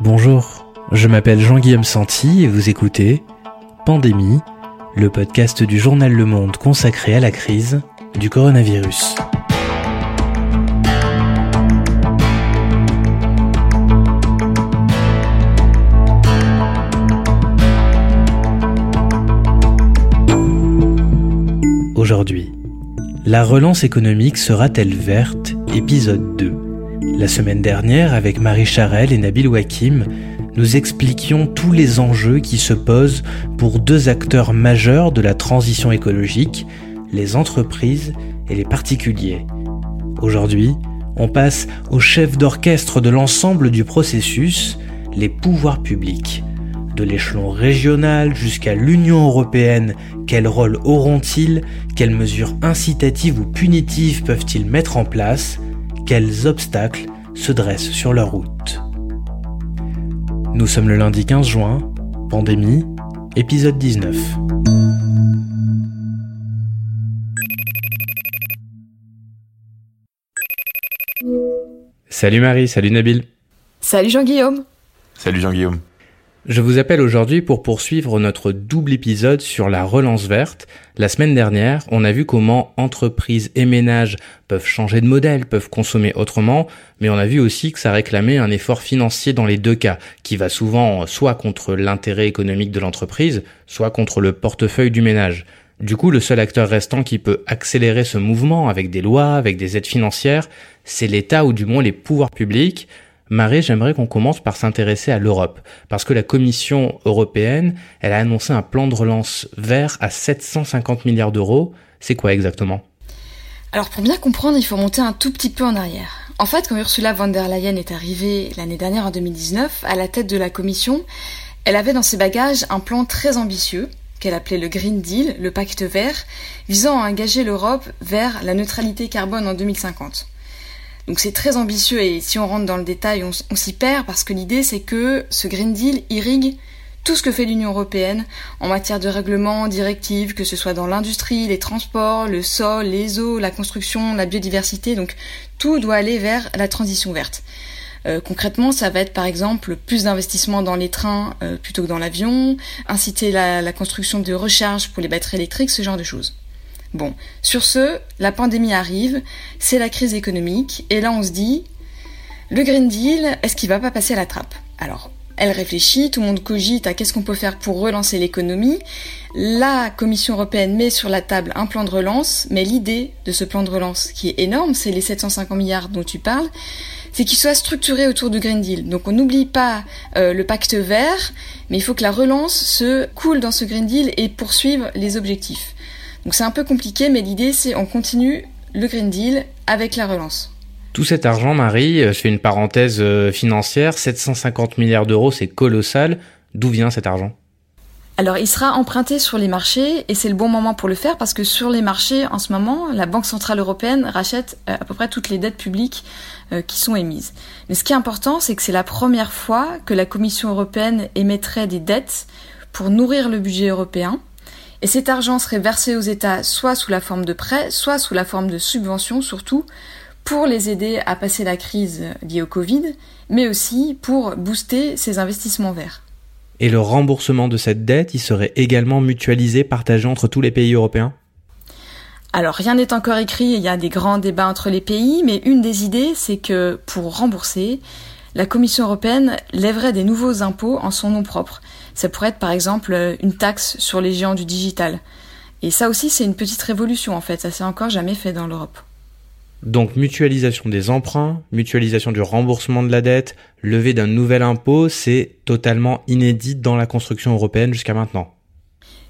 Bonjour, je m'appelle Jean-Guillaume Santi et vous écoutez Pandémie, le podcast du journal Le Monde consacré à la crise du coronavirus. Aujourd'hui, la relance économique sera-t-elle verte? Épisode 2. La semaine dernière, avec Marie Charel et Nabil Wakim, nous expliquions tous les enjeux qui se posent pour deux acteurs majeurs de la transition écologique, les entreprises et les particuliers. Aujourd'hui, on passe au chef d'orchestre de l'ensemble du processus, les pouvoirs publics. De l'échelon régional jusqu'à l'Union européenne, quel rôle auront-ils? Quelles mesures incitatives ou punitives peuvent-ils mettre en place? Quels obstacles se dressent sur leur route. Nous sommes le lundi 15 juin, pandémie, épisode 19. Salut Marie, salut Nabil. Salut Jean-Guillaume. Salut Jean-Guillaume. Je vous appelle aujourd'hui pour poursuivre notre double épisode sur la relance verte. La semaine dernière, on a vu comment entreprises et ménages peuvent changer de modèle, peuvent consommer autrement, mais on a vu aussi que ça réclamait un effort financier dans les deux cas, qui va souvent soit contre l'intérêt économique de l'entreprise, soit contre le portefeuille du ménage. Du coup, le seul acteur restant qui peut accélérer ce mouvement avec des lois, avec des aides financières, c'est l'État ou du moins les pouvoirs publics, Marie, j'aimerais qu'on commence par s'intéresser à l'Europe, parce que la Commission européenne, elle a annoncé un plan de relance vert à 750 milliards d'euros. C'est quoi exactement? Alors pour bien comprendre, il faut monter un tout petit peu en arrière. En fait, quand Ursula von der Leyen est arrivée l'année dernière en 2019 à la tête de la Commission, elle avait dans ses bagages un plan très ambitieux qu'elle appelait le Green Deal, le pacte vert, visant à engager l'Europe vers la neutralité carbone en 2050. Donc c'est très ambitieux et si on rentre dans le détail, on, s'y perd parce que l'idée c'est que ce Green Deal irrigue tout ce que fait l'Union européenne en matière de règlements, directives, que ce soit dans l'industrie, les transports, le sol, les eaux, la construction, la biodiversité. Donc tout doit aller vers la transition verte. Euh, concrètement, ça va être par exemple plus d'investissements dans les trains euh, plutôt que dans l'avion, inciter la, la construction de recharge pour les batteries électriques, ce genre de choses. Bon, sur ce, la pandémie arrive, c'est la crise économique, et là on se dit, le Green Deal, est-ce qu'il va pas passer à la trappe? Alors, elle réfléchit, tout le monde cogite à qu'est-ce qu'on peut faire pour relancer l'économie. La Commission européenne met sur la table un plan de relance, mais l'idée de ce plan de relance, qui est énorme, c'est les 750 milliards dont tu parles, c'est qu'il soit structuré autour du Green Deal. Donc on n'oublie pas euh, le pacte vert, mais il faut que la relance se coule dans ce Green Deal et poursuive les objectifs. Donc c'est un peu compliqué, mais l'idée c'est on continue le Green Deal avec la relance. Tout cet argent, Marie, euh, je fais une parenthèse euh, financière, 750 milliards d'euros, c'est colossal. D'où vient cet argent? Alors, il sera emprunté sur les marchés et c'est le bon moment pour le faire parce que sur les marchés, en ce moment, la Banque Centrale Européenne rachète euh, à peu près toutes les dettes publiques qui sont émises. Mais ce qui est important, c'est que c'est la première fois que la Commission européenne émettrait des dettes pour nourrir le budget européen et cet argent serait versé aux États soit sous la forme de prêts, soit sous la forme de subventions, surtout pour les aider à passer la crise liée au Covid, mais aussi pour booster ces investissements verts. Et le remboursement de cette dette, il serait également mutualisé, partagé entre tous les pays européens? Alors rien n'est encore écrit, il y a des grands débats entre les pays, mais une des idées, c'est que pour rembourser, la Commission européenne lèverait des nouveaux impôts en son nom propre. Ça pourrait être par exemple une taxe sur les géants du digital. Et ça aussi, c'est une petite révolution en fait, ça s'est encore jamais fait dans l'Europe. Donc mutualisation des emprunts, mutualisation du remboursement de la dette, levée d'un nouvel impôt, c'est totalement inédit dans la construction européenne jusqu'à maintenant.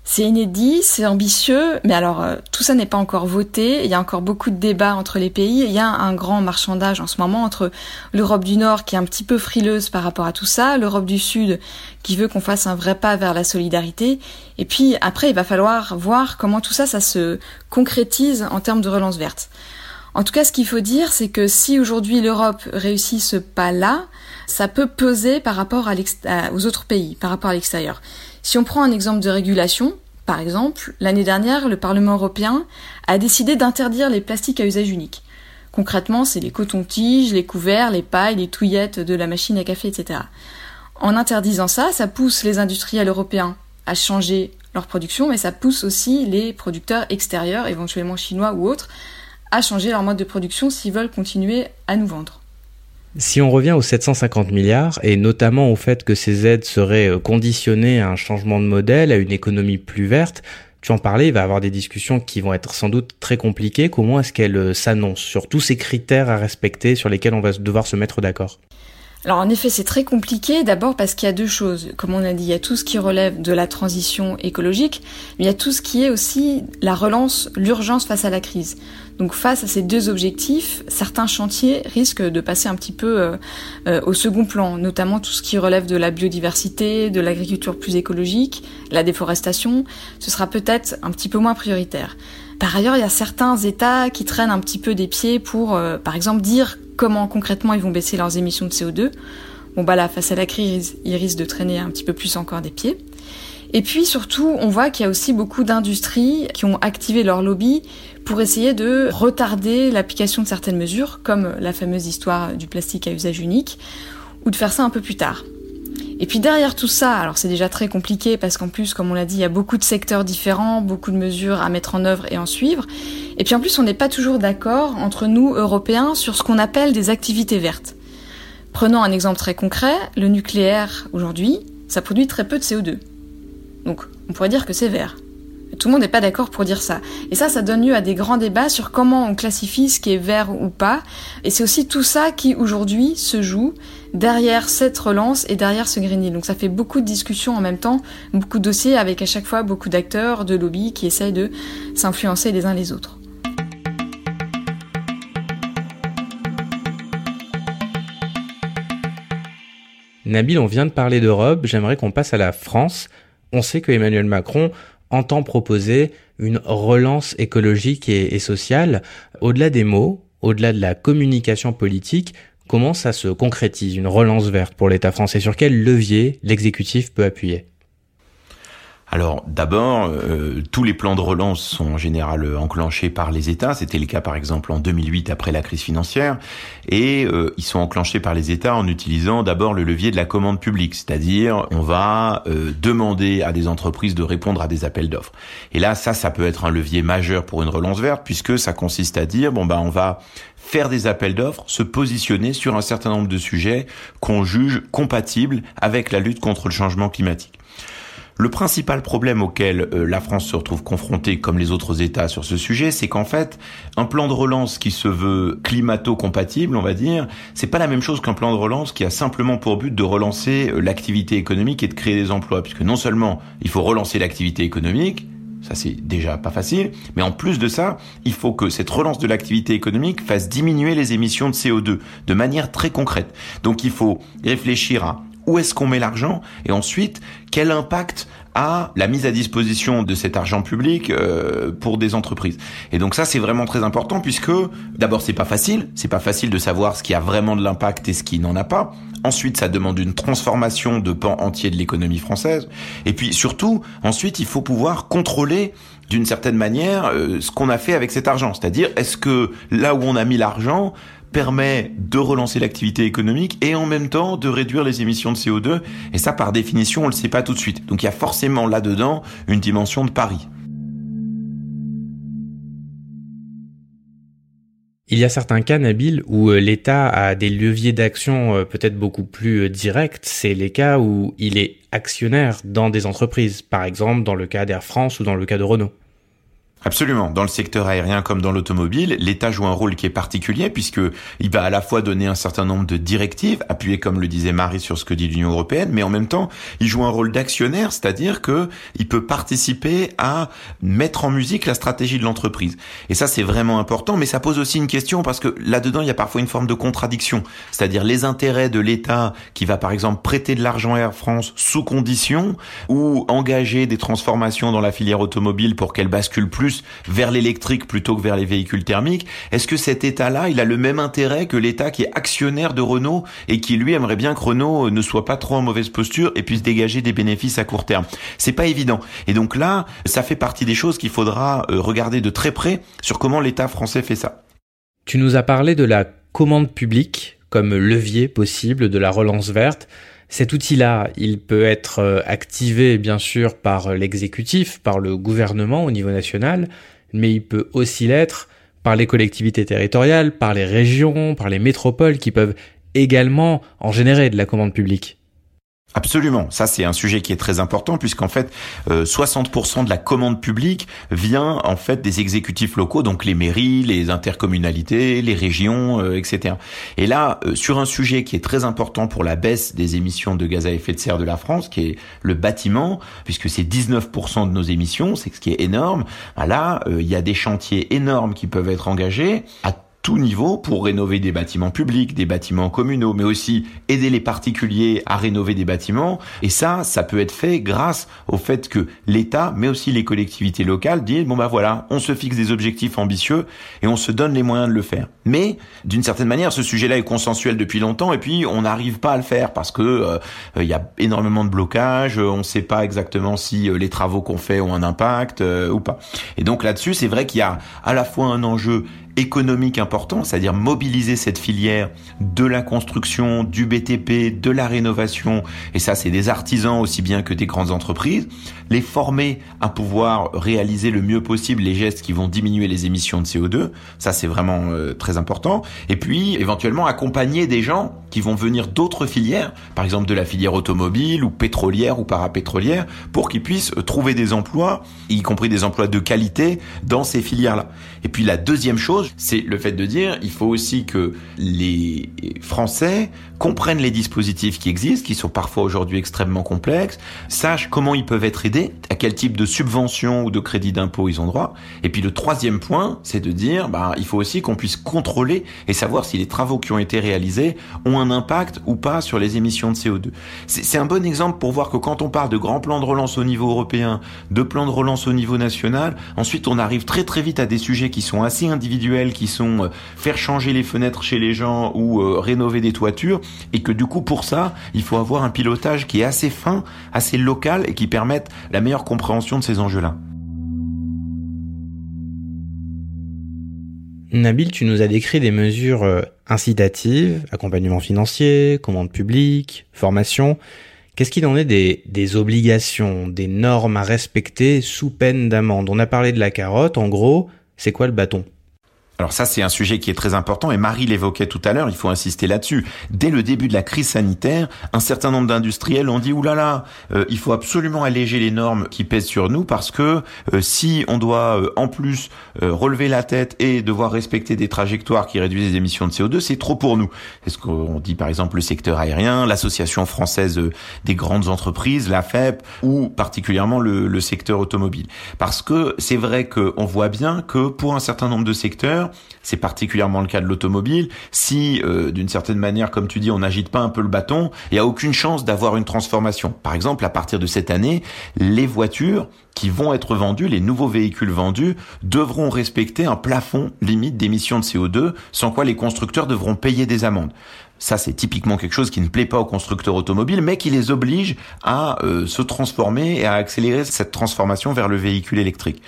C'est inédit, c'est ambitieux, mais alors euh, tout ça n'est pas encore voté. Il y a encore beaucoup de débats entre les pays. Il y a un grand marchandage en ce moment entre l'Europe du Nord qui est un petit peu frileuse par rapport à tout ça, l'Europe du Sud qui veut qu'on fasse un vrai pas vers la solidarité. Et puis après, il va falloir voir comment tout ça, ça se concrétise en termes de relance verte. En tout cas, ce qu'il faut dire, c'est que si aujourd'hui l'Europe réussit ce pas-là, ça peut peser par rapport aux autres pays, par rapport à l'extérieur. Si on prend un exemple de régulation, par exemple, l'année dernière, le Parlement européen a décidé d'interdire les plastiques à usage unique. Concrètement, c'est les cotons-tiges, les couverts, les pailles, les touillettes de la machine à café, etc. En interdisant ça, ça pousse les industriels européens à changer leur production, mais ça pousse aussi les producteurs extérieurs, éventuellement chinois ou autres, à changer leur mode de production s'ils veulent continuer à nous vendre. Si on revient aux 750 milliards, et notamment au fait que ces aides seraient euh, conditionnées à un changement de modèle, à une économie plus verte, tu en parlais, il va y avoir des discussions qui vont être sans doute très compliquées. Comment est-ce qu'elles euh, s'annoncent sur tous ces critères à respecter sur lesquels on va devoir se mettre d'accord? Alors en effet, c'est très compliqué, d'abord parce qu'il y a deux choses. Comme on a dit, il y a tout ce qui relève de la transition écologique, mais il y a tout ce qui est aussi la relance, l'urgence face à la crise. Donc face à ces deux objectifs, certains chantiers risquent de passer un petit peu euh, euh, au second plan, notamment tout ce qui relève de la biodiversité, de l'agriculture plus écologique, la déforestation, ce sera peut-être un petit peu moins prioritaire. Par ailleurs, il y a certains États qui traînent un petit peu des pieds pour, euh, par exemple, dire comment concrètement ils vont baisser leurs émissions de CO2. Bon bah là, face à la crise, ils risquent de traîner un petit peu plus encore des pieds. Et puis surtout, on voit qu'il y a aussi beaucoup d'industries qui ont activé leur lobby pour essayer de retarder l'application de certaines mesures, comme la fameuse histoire du plastique à usage unique, ou de faire ça un peu plus tard. Et puis derrière tout ça, alors c'est déjà très compliqué parce qu'en plus, comme on l'a dit, il y a beaucoup de secteurs différents, beaucoup de mesures à mettre en œuvre et en suivre. Et puis en plus, on n'est pas toujours d'accord entre nous, Européens, sur ce qu'on appelle des activités vertes. Prenons un exemple très concret, le nucléaire, aujourd'hui, ça produit très peu de CO2. Donc on pourrait dire que c'est vert. Tout le monde n'est pas d'accord pour dire ça. Et ça, ça donne lieu à des grands débats sur comment on classifie ce qui est vert ou pas. Et c'est aussi tout ça qui, aujourd'hui, se joue derrière cette relance et derrière ce Green Deal. Donc ça fait beaucoup de discussions en même temps, beaucoup de dossiers avec à chaque fois beaucoup d'acteurs, de lobbies qui essayent de s'influencer les uns les autres. Nabil, on vient de parler d'Europe, j'aimerais qu'on passe à la France. On sait que Emmanuel Macron entend proposer une relance écologique et, sociale. Au-delà des mots, au-delà de la communication politique, comment ça se concrétise, une relance verte pour l'État français? Sur quel levier l'exécutif peut appuyer? Alors d'abord, euh, tous les plans de relance sont en général enclenchés par les États. C'était le cas par exemple en 2008 après la crise financière. Et euh, ils sont enclenchés par les États en utilisant d'abord le levier de la commande publique, c'est-à-dire on va euh, demander à des entreprises de répondre à des appels d'offres. Et là, ça, ça peut être un levier majeur pour une relance verte puisque ça consiste à dire bon bah on va faire des appels d'offres, se positionner sur un certain nombre de sujets qu'on juge compatibles avec la lutte contre le changement climatique. Le principal problème auquel euh, la France se retrouve confrontée, comme les autres États sur ce sujet, c'est qu'en fait, un plan de relance qui se veut climato-compatible, on va dire, c'est pas la même chose qu'un plan de relance qui a simplement pour but de relancer euh, l'activité économique et de créer des emplois, puisque non seulement il faut relancer l'activité économique, ça c'est déjà pas facile, mais en plus de ça, il faut que cette relance de l'activité économique fasse diminuer les émissions de CO2 de manière très concrète. Donc il faut réfléchir à où est-ce qu'on met l'argent et ensuite quel impact a la mise à disposition de cet argent public euh, pour des entreprises. Et donc ça c'est vraiment très important puisque d'abord c'est pas facile, c'est pas facile de savoir ce qui a vraiment de l'impact et ce qui n'en a pas. Ensuite, ça demande une transformation de pan entier de l'économie française. Et puis surtout, ensuite, il faut pouvoir contrôler d'une certaine manière euh, ce qu'on a fait avec cet argent. C'est-à-dire, est-ce que là où on a mis l'argent, permet de relancer l'activité économique et en même temps de réduire les émissions de CO2. Et ça, par définition, on le sait pas tout de suite. Donc il y a forcément là-dedans une dimension de pari. Il y a certains cas, Nabil, où euh, l'État a des leviers d'action euh, peut-être beaucoup plus euh, directs. C'est les cas où il est actionnaire dans des entreprises, par exemple dans le cas d'Air France ou dans le cas de Renault. Absolument. Dans le secteur aérien comme dans l'automobile, l'État joue un rôle qui est particulier puisque il va à la fois donner un certain nombre de directives, appuyer comme le disait Marie sur ce que dit l'Union européenne, mais en même temps, il joue un rôle d'actionnaire, c'est-à-dire que il peut participer à mettre en musique la stratégie de l'entreprise. Et ça, c'est vraiment important, mais ça pose aussi une question parce que là-dedans, il y a parfois une forme de contradiction, c'est-à-dire les intérêts de l'État qui va par exemple prêter de l'argent à Air France sous condition ou engager des transformations dans la filière automobile pour qu'elle bascule plus vers l'électrique plutôt que vers les véhicules thermiques, est-ce que cet État-là, il a le même intérêt que l'État qui est actionnaire de Renault et qui lui aimerait bien que Renault ne soit pas trop en mauvaise posture et puisse dégager des bénéfices à court terme? C'est pas évident. Et donc là, ça fait partie des choses qu'il faudra euh, regarder de très près sur comment l'État français fait ça. Tu nous as parlé de la commande publique comme levier possible de la relance verte. Cet outil-là, il peut être euh, activé bien sûr par l'exécutif, par le gouvernement au niveau national, mais il peut aussi l'être par les collectivités territoriales, par les régions, par les métropoles qui peuvent également en générer de la commande publique. Absolument, ça c'est un sujet qui est très important puisqu'en fait 60% euh, de la commande publique vient en fait des exécutifs locaux, donc les mairies, les intercommunalités, les régions, euh, etc. Et là, euh, sur un sujet qui est très important pour la baisse des émissions de gaz à effet de serre de la France, qui est le bâtiment, puisque c'est 19% de nos émissions, c'est ce qui est énorme. Bah là, il y a des chantiers énormes qui peuvent être engagés tout niveau pour rénover des bâtiments publics, des bâtiments communaux, mais aussi aider les particuliers à rénover des bâtiments. Et ça, ça peut être fait grâce au fait que l'État, mais aussi les collectivités locales, disent bon bah voilà, on se fixe des objectifs ambitieux et on se donne les moyens de le faire. Mais d'une certaine manière, ce sujet-là est consensuel depuis longtemps et puis on n'arrive pas à le faire parce que euh, il y a énormément de blocages, on ne sait pas exactement si euh, les travaux qu'on fait ont un impact euh, ou pas. Et donc là-dessus, c'est vrai qu'il y a à la fois un enjeu économique important, c'est-à-dire mobiliser cette filière de la construction, du BTP, de la rénovation, et ça c'est des artisans aussi bien que des grandes entreprises, les former à pouvoir réaliser le mieux possible les gestes qui vont diminuer les émissions de CO2, ça c'est vraiment euh, très important, et puis éventuellement accompagner des gens qui vont venir d'autres filières, par exemple de la filière automobile ou pétrolière ou parapétrolière, pour qu'ils puissent trouver des emplois, y compris des emplois de qualité, dans ces filières-là. Et puis la deuxième chose, c'est le fait de dire, il faut aussi que les Français comprennent les dispositifs qui existent, qui sont parfois aujourd'hui extrêmement complexes, sachent comment ils peuvent être aidés, à quel type de subvention ou de crédit d'impôt ils ont droit. Et puis le troisième point, c'est de dire, bah, il faut aussi qu'on puisse contrôler et savoir si les travaux qui ont été réalisés ont un impact ou pas sur les émissions de CO2. C'est un bon exemple pour voir que quand on parle de grands plans de relance au niveau européen, de plans de relance au niveau national, ensuite on arrive très très vite à des sujets qui sont assez individuels, qui sont euh, faire changer les fenêtres chez les gens ou euh, rénover des toitures, et que du coup pour ça, il faut avoir un pilotage qui est assez fin, assez local et qui permette la meilleure compréhension de ces enjeux-là. Nabil, tu nous as décrit des mesures euh, incitatives, accompagnement financier, commande publique, formation. Qu'est-ce qu'il en est des, des, obligations, des normes à respecter sous peine d'amende? On a parlé de la carotte, en gros, c'est quoi le bâton? Alors ça, c'est un sujet qui est très important et Marie l'évoquait tout à l'heure, il faut insister là-dessus. Dès le début de la crise sanitaire, un certain nombre d'industriels ont dit, euh, il faut absolument alléger les normes qui pèsent sur nous parce que euh, si on doit euh, en plus relever la tête et devoir respecter des trajectoires qui réduisent les émissions de CO2, c'est trop pour nous. C'est ce qu'on dit par exemple le secteur aérien, l'association française des grandes entreprises, la FEP, ou particulièrement le, le secteur automobile. Parce que c'est vrai qu'on voit bien que pour un certain nombre de secteurs, c'est particulièrement le cas de l'automobile. Si, euh, d'une certaine manière, comme tu dis, on n'agite pas un peu le bâton, il n'y a aucune chance d'avoir une transformation. Par exemple, à partir de cette année, les voitures qui vont être vendues, les nouveaux véhicules vendus, devront respecter un plafond limite d'émissions de CO2, sans quoi les constructeurs devront payer des amendes. Ça, c'est typiquement quelque chose qui ne plaît pas aux constructeurs automobiles, mais qui les oblige à euh, se transformer et à accélérer cette transformation vers le véhicule électrique.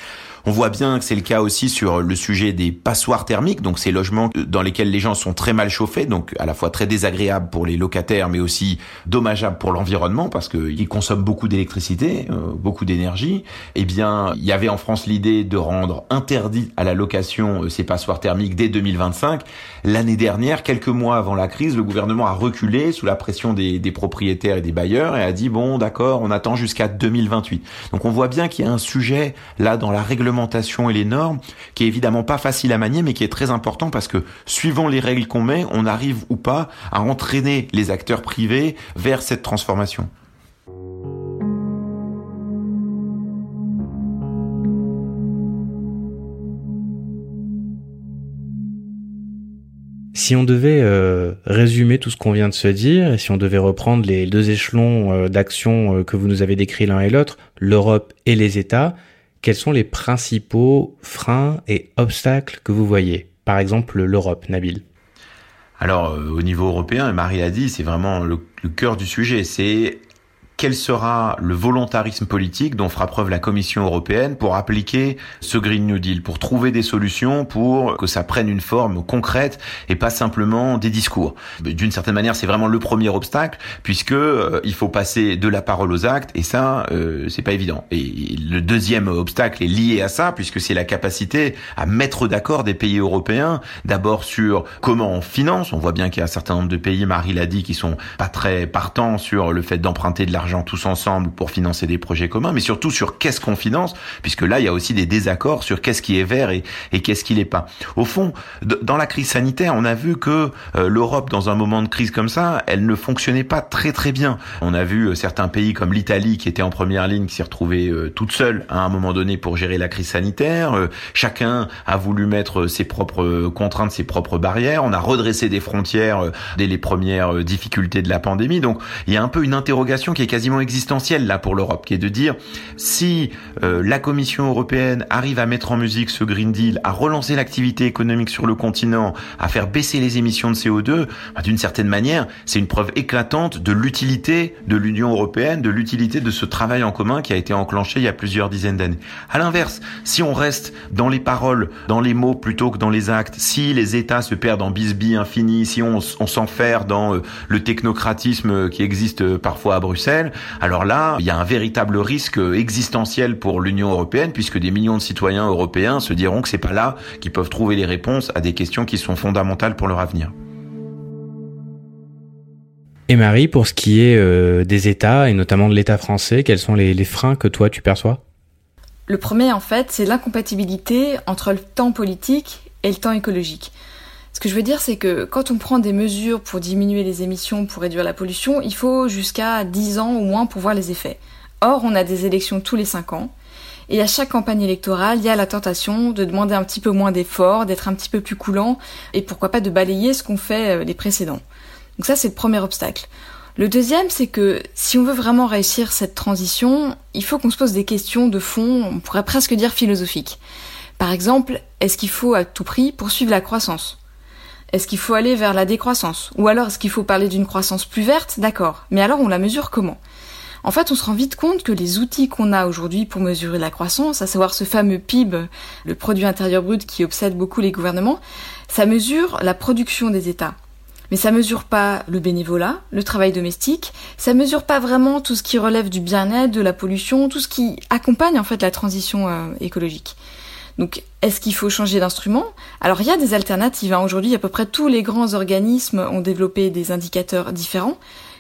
On voit bien que c'est le cas aussi sur le sujet des passoires thermiques, donc ces logements dans lesquels les gens sont très mal chauffés, donc à la fois très désagréables pour les locataires, mais aussi dommageables pour l'environnement parce qu'ils consomment beaucoup d'électricité, euh, beaucoup d'énergie. Eh bien, il y avait en France l'idée de rendre interdit à la location euh, ces passoires thermiques dès 2025. L'année dernière, quelques mois avant la crise, le gouvernement a reculé sous la pression des, des propriétaires et des bailleurs et a dit bon, d'accord, on attend jusqu'à 2028. Donc on voit bien qu'il y a un sujet là dans la réglementation et les normes, qui est évidemment pas facile à manier, mais qui est très important parce que suivant les règles qu'on met, on arrive ou pas à entraîner les acteurs privés vers cette transformation. Si on devait euh, résumer tout ce qu'on vient de se dire, et si on devait reprendre les deux échelons euh, d'action euh, que vous nous avez décrits l'un et l'autre, l'Europe et les États, quels sont les principaux freins et obstacles que vous voyez? Par exemple, l'Europe, Nabil. Alors, euh, au niveau européen, Marie l'a dit, c'est vraiment le, cœur du sujet. C'est quel sera le volontarisme politique dont fera preuve la Commission européenne pour appliquer ce Green New Deal, pour trouver des solutions pour que ça prenne une forme concrète et pas simplement des discours. D'une certaine manière, c'est vraiment le premier obstacle puisque euh, il faut passer de la parole aux actes et ça, euh, c'est pas évident. Et le deuxième obstacle est lié à ça puisque c'est la capacité à mettre d'accord des pays européens, d'abord sur comment on finance. On voit bien qu'il y a un certain nombre de pays, Marie l'a dit, qui sont pas très partants sur le fait d'emprunter de l'argent tous ensemble pour financer des projets communs, mais surtout sur qu'est-ce qu'on finance, puisque là, il y a aussi des désaccords sur qu'est-ce qui est vert et, et qu'est-ce qui l'est pas. Au fond, dans la crise sanitaire, on a vu que euh, l'Europe, dans un moment de crise comme ça, elle ne fonctionnait pas très très bien. On a vu euh, certains pays comme l'Italie qui était en première ligne, qui s'est retrouvée euh, toute seule à un moment donné pour gérer la crise sanitaire. chacun a voulu mettre ses propres contraintes, ses propres barrières. On a redressé des frontières dès les premières difficultés de la pandémie. Donc, il y a un peu une interrogation qui est quasiment existentielle là pour l'Europe, qui est de dire si la Commission européenne arrive à mettre en musique ce Green Deal, à relancer l'activité économique sur le continent, à faire baisser les émissions de CO2, bah, d'une certaine manière, c'est une preuve éclatante de l'utilité de l'Union européenne, de l'utilité de ce travail en commun qui a été enclenché il y a plusieurs dizaines d'années. À l'inverse, si on reste dans les paroles, dans les mots plutôt que dans les actes, si les États se perdent en bisbille infini, si on, on s'enferme dans euh, le technocratisme qui existe euh, parfois à Bruxelles, alors là, il y a un véritable risque existentiel pour l'Union européenne puisque des millions de citoyens européens se diront que c'est pas là qu'ils peuvent trouver les réponses à des questions qui sont fondamentales pour leur avenir. Et Marie, pour ce qui est euh, des États, et notamment de l'État français, quels sont les, les freins que toi tu perçois? Le premier, en fait, c'est l'incompatibilité entre le temps politique et le temps écologique. Ce que je veux dire, c'est que quand on prend des mesures pour diminuer les émissions, pour réduire la pollution, il faut jusqu'à 10 ans au moins pour voir les effets. Or, on a des élections tous les 5 ans, et à chaque campagne électorale, il y a la tentation de demander un petit peu moins d'efforts, d'être un petit peu plus coulant, et pourquoi pas de balayer ce qu'ont fait euh, les précédents. Donc ça, c'est le premier obstacle. Le deuxième, c'est que si on veut vraiment réussir cette transition, il faut qu'on se pose des questions de fond, on pourrait presque dire philosophiques. Par exemple, est-ce qu'il faut à tout prix poursuivre la croissance? Est-ce qu'il faut aller vers la décroissance? Ou alors est-ce qu'il faut parler d'une croissance plus verte? D'accord. Mais alors on la mesure comment? En fait, on se rend vite compte que les outils qu'on a aujourd'hui pour mesurer la croissance, à savoir ce fameux PIB, le produit intérieur brut qui obsède beaucoup les gouvernements, ça mesure la production des États. Mais ça mesure pas le bénévolat, le travail domestique, ça mesure pas vraiment tout ce qui relève du bien-être, de la pollution, tout ce qui accompagne en fait la transition euh, écologique. Donc, est-ce qu'il faut changer d'instrument? Alors, il y a des alternatives. Hein. Aujourd'hui, à peu près tous les grands organismes ont développé des indicateurs différents.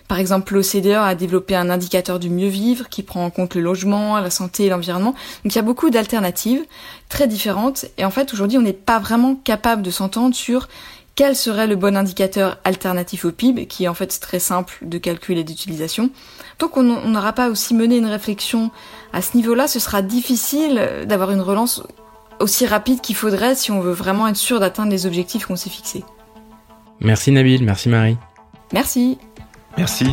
Par exemple, l'OCDE a développé un indicateur du mieux vivre qui prend en compte le logement, la santé et l'environnement. Donc il y a beaucoup d'alternatives très différentes et en fait aujourd'hui on n'est pas vraiment capable de s'entendre sur quel serait le bon indicateur alternatif au PIB, qui est en fait très simple de calcul et d'utilisation. Donc on n'aura pas aussi mené une réflexion à ce niveau-là, ce sera difficile d'avoir une relance aussi rapide qu'il faudrait si on veut vraiment être sûr d'atteindre les objectifs qu'on s'est fixés. Merci Nabil, merci Marie. Merci. Merci.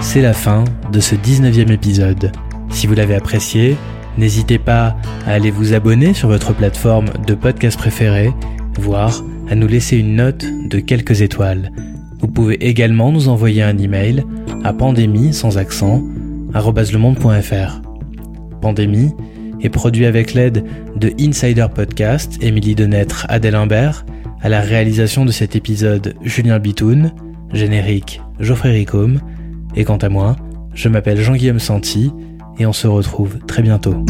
C'est la fin de ce 19e épisode. Si vous l'avez apprécié, n'hésitez pas à aller vous abonner sur votre plateforme de podcast préférée, voire à nous laisser une note de quelques étoiles. Vous pouvez également nous envoyer un email à pandémie sans accent @lemonde.fr. Pandémie est produit avec l'aide de Insider Podcast, Émilie Denêtre, Adèle Imbert, à la réalisation de cet épisode Julien Bitoun, générique Geoffrey Ricôme, et quant à moi, je m'appelle Jean-Guillaume Santi, et on se retrouve très bientôt.